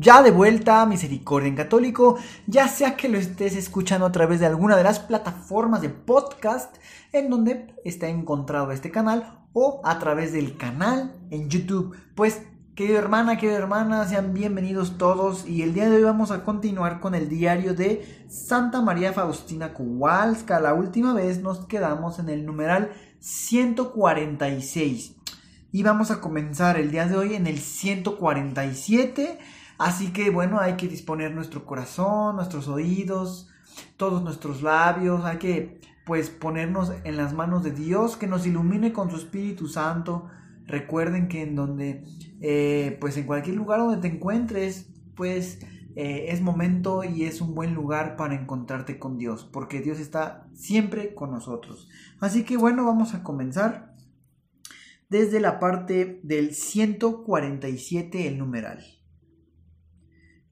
Ya de vuelta Misericordia en Católico, ya sea que lo estés escuchando a través de alguna de las plataformas de podcast en donde está encontrado este canal o a través del canal en YouTube. Pues, querido hermana, querida hermana, sean bienvenidos todos y el día de hoy vamos a continuar con el diario de Santa María Faustina Kowalska. La última vez nos quedamos en el numeral 146 y vamos a comenzar el día de hoy en el 147 Así que bueno, hay que disponer nuestro corazón, nuestros oídos, todos nuestros labios, hay que pues ponernos en las manos de Dios, que nos ilumine con su Espíritu Santo. Recuerden que en donde, eh, pues en cualquier lugar donde te encuentres, pues eh, es momento y es un buen lugar para encontrarte con Dios, porque Dios está siempre con nosotros. Así que bueno, vamos a comenzar desde la parte del 147, el numeral.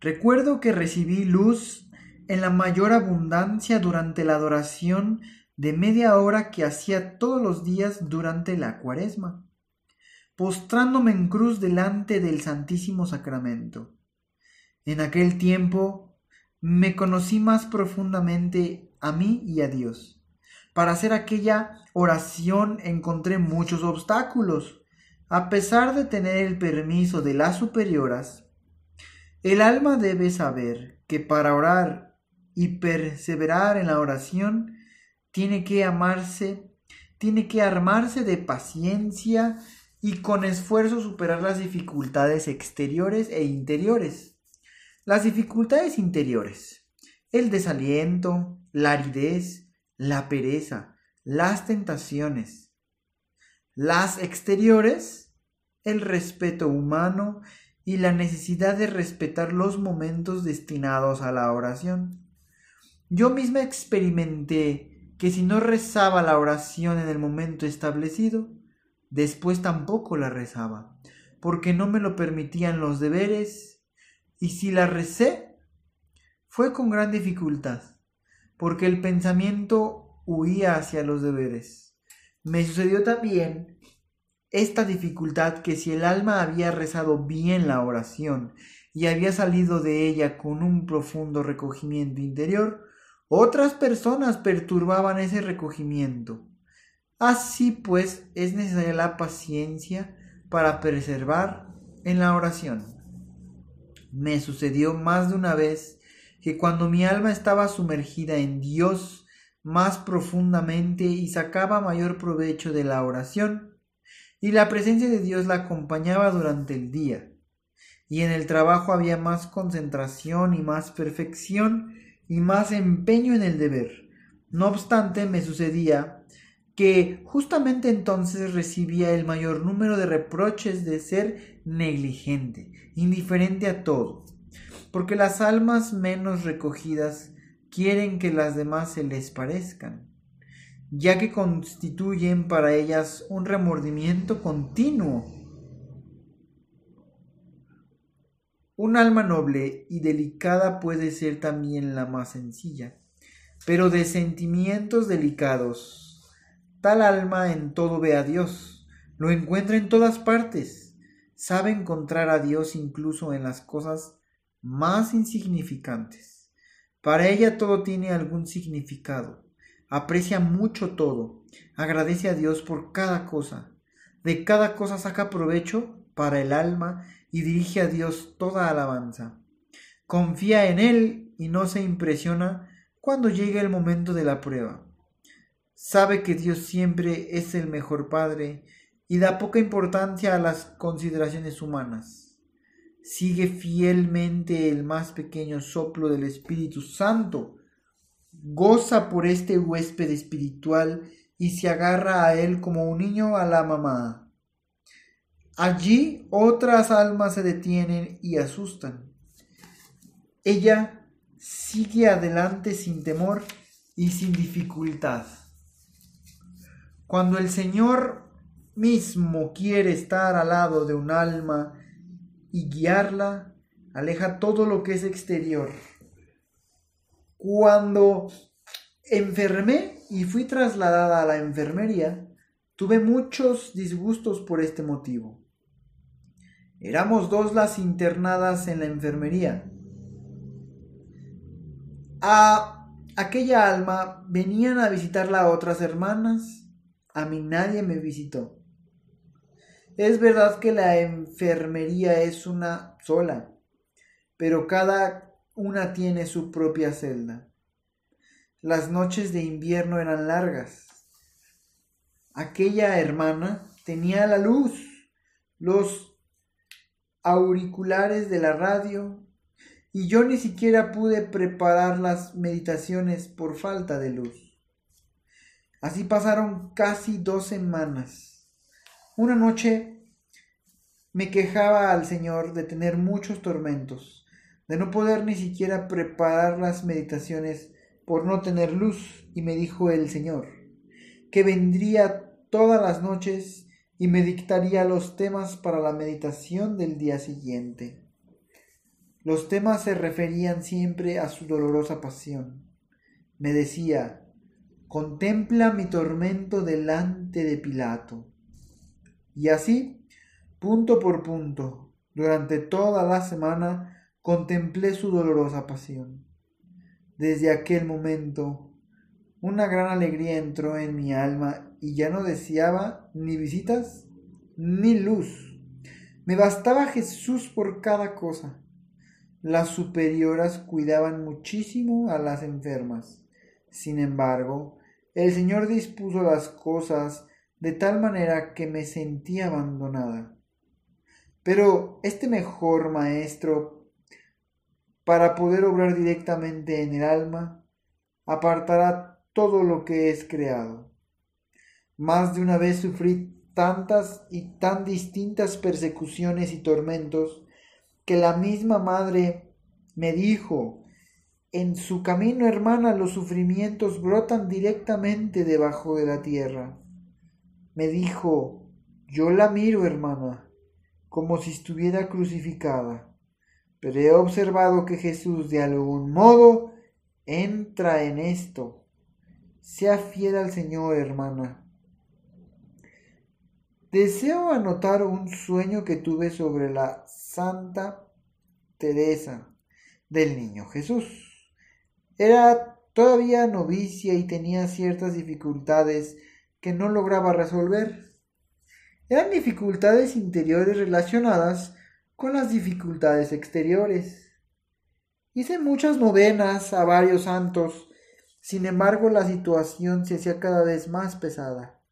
Recuerdo que recibí luz en la mayor abundancia durante la adoración de media hora que hacía todos los días durante la cuaresma, postrándome en cruz delante del Santísimo Sacramento. En aquel tiempo me conocí más profundamente a mí y a Dios. Para hacer aquella oración encontré muchos obstáculos. A pesar de tener el permiso de las superioras, el alma debe saber que para orar y perseverar en la oración tiene que amarse, tiene que armarse de paciencia y con esfuerzo superar las dificultades exteriores e interiores. Las dificultades interiores, el desaliento, la aridez, la pereza, las tentaciones. Las exteriores, el respeto humano y la necesidad de respetar los momentos destinados a la oración. Yo misma experimenté que si no rezaba la oración en el momento establecido, después tampoco la rezaba, porque no me lo permitían los deberes, y si la recé, fue con gran dificultad, porque el pensamiento huía hacia los deberes. Me sucedió también esta dificultad que si el alma había rezado bien la oración y había salido de ella con un profundo recogimiento interior, otras personas perturbaban ese recogimiento. Así pues es necesaria la paciencia para preservar en la oración. Me sucedió más de una vez que cuando mi alma estaba sumergida en Dios más profundamente y sacaba mayor provecho de la oración, y la presencia de Dios la acompañaba durante el día. Y en el trabajo había más concentración y más perfección y más empeño en el deber. No obstante, me sucedía que justamente entonces recibía el mayor número de reproches de ser negligente, indiferente a todo, porque las almas menos recogidas quieren que las demás se les parezcan ya que constituyen para ellas un remordimiento continuo. Un alma noble y delicada puede ser también la más sencilla, pero de sentimientos delicados. Tal alma en todo ve a Dios, lo encuentra en todas partes, sabe encontrar a Dios incluso en las cosas más insignificantes. Para ella todo tiene algún significado aprecia mucho todo, agradece a Dios por cada cosa, de cada cosa saca provecho para el alma y dirige a Dios toda alabanza. Confía en Él y no se impresiona cuando llegue el momento de la prueba. Sabe que Dios siempre es el mejor Padre y da poca importancia a las consideraciones humanas. Sigue fielmente el más pequeño soplo del Espíritu Santo goza por este huésped espiritual y se agarra a él como un niño a la mamá. Allí otras almas se detienen y asustan. ella sigue adelante sin temor y sin dificultad. Cuando el Señor mismo quiere estar al lado de un alma y guiarla, aleja todo lo que es exterior. Cuando enfermé y fui trasladada a la enfermería, tuve muchos disgustos por este motivo. Éramos dos las internadas en la enfermería. A aquella alma venían a visitarla otras hermanas. A mí nadie me visitó. Es verdad que la enfermería es una sola, pero cada una tiene su propia celda. Las noches de invierno eran largas. Aquella hermana tenía la luz, los auriculares de la radio, y yo ni siquiera pude preparar las meditaciones por falta de luz. Así pasaron casi dos semanas. Una noche me quejaba al Señor de tener muchos tormentos, de no poder ni siquiera preparar las meditaciones por no tener luz, y me dijo el Señor, que vendría todas las noches y me dictaría los temas para la meditación del día siguiente. Los temas se referían siempre a su dolorosa pasión. Me decía, contempla mi tormento delante de Pilato. Y así, punto por punto, durante toda la semana, contemplé su dolorosa pasión. Desde aquel momento, una gran alegría entró en mi alma y ya no deseaba ni visitas ni luz. Me bastaba Jesús por cada cosa. Las superioras cuidaban muchísimo a las enfermas. Sin embargo, el Señor dispuso las cosas de tal manera que me sentí abandonada. Pero este mejor maestro, para poder obrar directamente en el alma, apartará todo lo que es creado. Más de una vez sufrí tantas y tan distintas persecuciones y tormentos que la misma madre me dijo, en su camino, hermana, los sufrimientos brotan directamente debajo de la tierra. Me dijo, yo la miro, hermana, como si estuviera crucificada, pero he observado que Jesús de algún modo entra en esto. Sea fiel al Señor, hermana. Deseo anotar un sueño que tuve sobre la Santa Teresa del Niño Jesús. Era todavía novicia y tenía ciertas dificultades que no lograba resolver. Eran dificultades interiores relacionadas con las dificultades exteriores. Hice muchas novenas a varios santos, sin embargo la situación se hacía cada vez más pesada.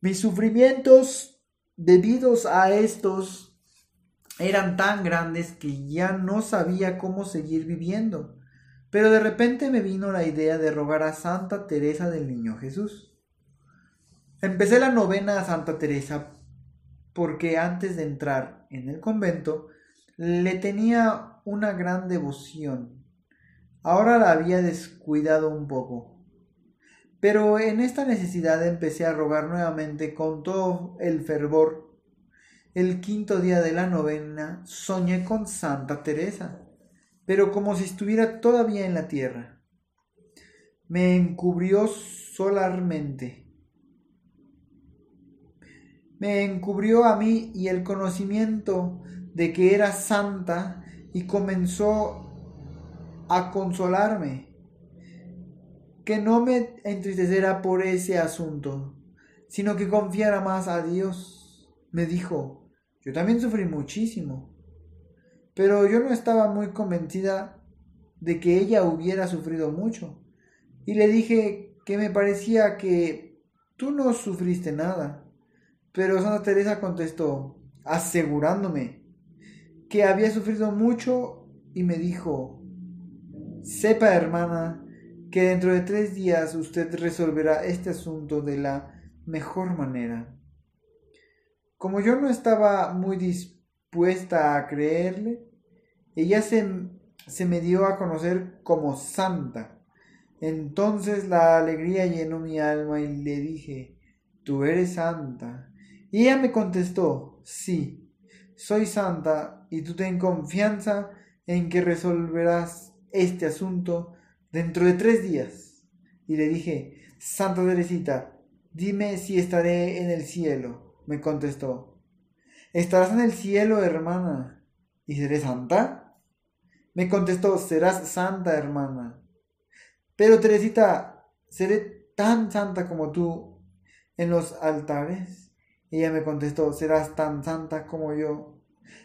Mis sufrimientos debidos a estos eran tan grandes que ya no sabía cómo seguir viviendo. Pero de repente me vino la idea de rogar a Santa Teresa del Niño Jesús. Empecé la novena a Santa Teresa porque antes de entrar en el convento le tenía una gran devoción. Ahora la había descuidado un poco. Pero en esta necesidad empecé a rogar nuevamente con todo el fervor el quinto día de la novena soñé con Santa Teresa, pero como si estuviera todavía en la tierra. Me encubrió solarmente. Me encubrió a mí y el conocimiento de que era santa y comenzó a consolarme. Que no me entristeciera por ese asunto, sino que confiara más a Dios. Me dijo, yo también sufrí muchísimo, pero yo no estaba muy convencida de que ella hubiera sufrido mucho. Y le dije que me parecía que tú no sufriste nada. Pero Santa Teresa contestó, asegurándome que había sufrido mucho y me dijo, sepa hermana que dentro de tres días usted resolverá este asunto de la mejor manera. Como yo no estaba muy dispuesta a creerle, ella se se me dio a conocer como santa. Entonces la alegría llenó mi alma y le dije, tú eres santa. Y ella me contestó, sí, soy santa y tú ten confianza en que resolverás este asunto dentro de tres días. Y le dije, Santa Teresita, dime si estaré en el cielo. Me contestó, estarás en el cielo, hermana. ¿Y seré santa? Me contestó, serás santa, hermana. Pero Teresita, ¿seré tan santa como tú en los altares? Ella me contestó, serás tan santa como yo.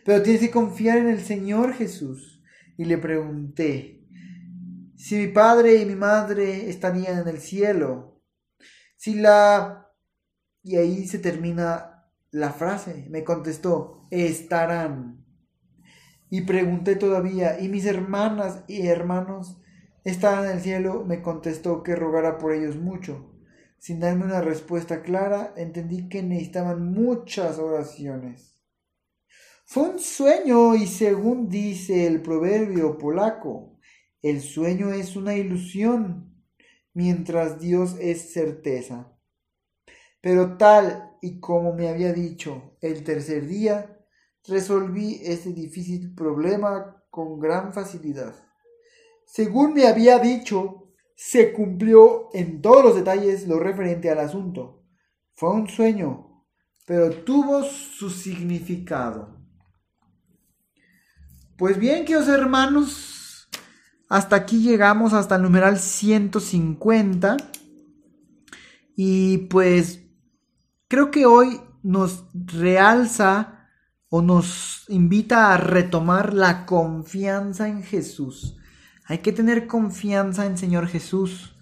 Pero tienes que confiar en el Señor Jesús. Y le pregunté, si mi padre y mi madre estarían en el cielo, si la... Y ahí se termina la frase. Me contestó, estarán. Y pregunté todavía, ¿y mis hermanas y hermanos están en el cielo? Me contestó que rogara por ellos mucho. Sin darme una respuesta clara, entendí que necesitaban muchas oraciones. Fue un sueño y según dice el proverbio polaco, el sueño es una ilusión, mientras Dios es certeza. Pero tal y como me había dicho el tercer día, resolví este difícil problema con gran facilidad. Según me había dicho, se cumplió en todos los detalles lo referente al asunto. Fue un sueño, pero tuvo su significado. Pues bien, queridos hermanos, hasta aquí llegamos, hasta el numeral 150. Y pues creo que hoy nos realza o nos invita a retomar la confianza en Jesús. Hay que tener confianza en Señor Jesús.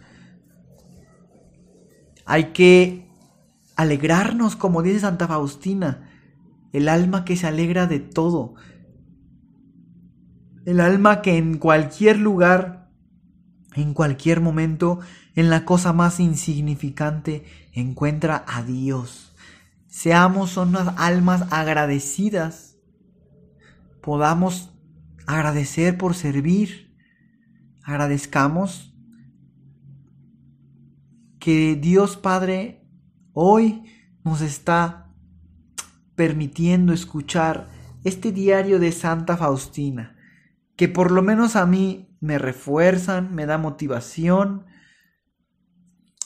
Hay que alegrarnos, como dice Santa Faustina, el alma que se alegra de todo. El alma que en cualquier lugar, en cualquier momento, en la cosa más insignificante, encuentra a Dios. Seamos unas almas agradecidas. Podamos agradecer por servir. Agradezcamos que Dios Padre hoy nos está permitiendo escuchar este diario de Santa Faustina, que por lo menos a mí me refuerzan, me da motivación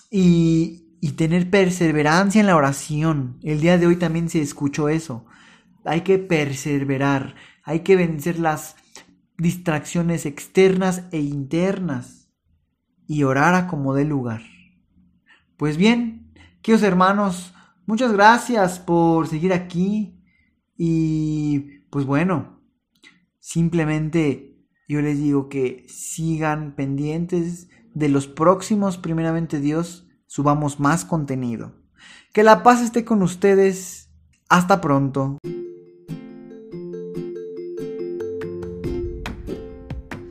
y, y tener perseverancia en la oración. El día de hoy también se escuchó eso. Hay que perseverar, hay que vencer las distracciones externas e internas y orar a como dé lugar. Pues bien, queridos hermanos, muchas gracias por seguir aquí y pues bueno, simplemente yo les digo que sigan pendientes de los próximos, primeramente Dios, subamos más contenido. Que la paz esté con ustedes. Hasta pronto.